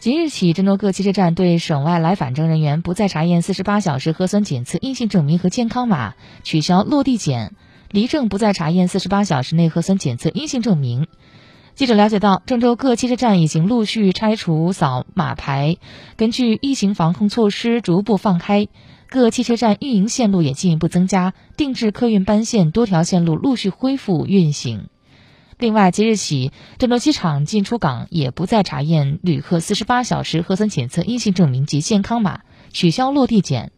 即日起，郑州各汽车站对省外来返郑人员不再查验四十八小时核酸检测阴性证明和健康码，取消落地检；离郑不再查验四十八小时内核酸检测阴性证明。记者了解到，郑州各汽车站已经陆续拆除扫码牌，根据疫情防控措施逐步放开，各汽车站运营线路也进一步增加，定制客运班线多条线路陆续恢复运行。另外，即日起，郑州机场进出港也不再查验旅客四十八小时核酸检测阴性证明及健康码，取消落地检。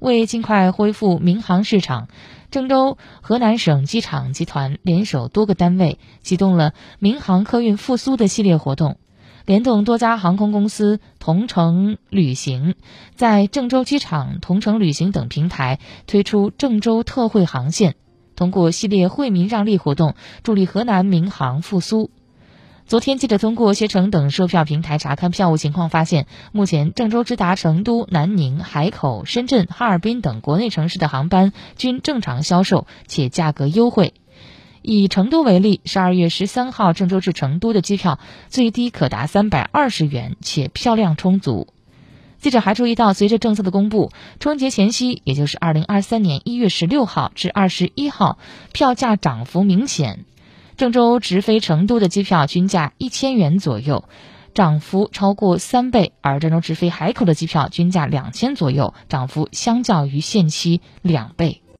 为尽快恢复民航市场，郑州河南省机场集团联手多个单位，启动了民航客运复苏的系列活动，联动多家航空公司、同程旅行，在郑州机场、同程旅行等平台推出郑州特惠航线。通过系列惠民让利活动，助力河南民航复苏。昨天，记者通过携程等售票平台查看票务情况，发现目前郑州直达成都、南宁、海口、深圳、哈尔滨等国内城市的航班均正常销售，且价格优惠。以成都为例，十二月十三号郑州至成都的机票最低可达三百二十元，且票量充足。记者还注意到，随着政策的公布，春节前夕，也就是二零二三年一月十六号至二十一号，票价涨幅明显。郑州直飞成都的机票均价一千元左右，涨幅超过三倍；而郑州直飞海口的机票均价两千左右，涨幅相较于现期两倍。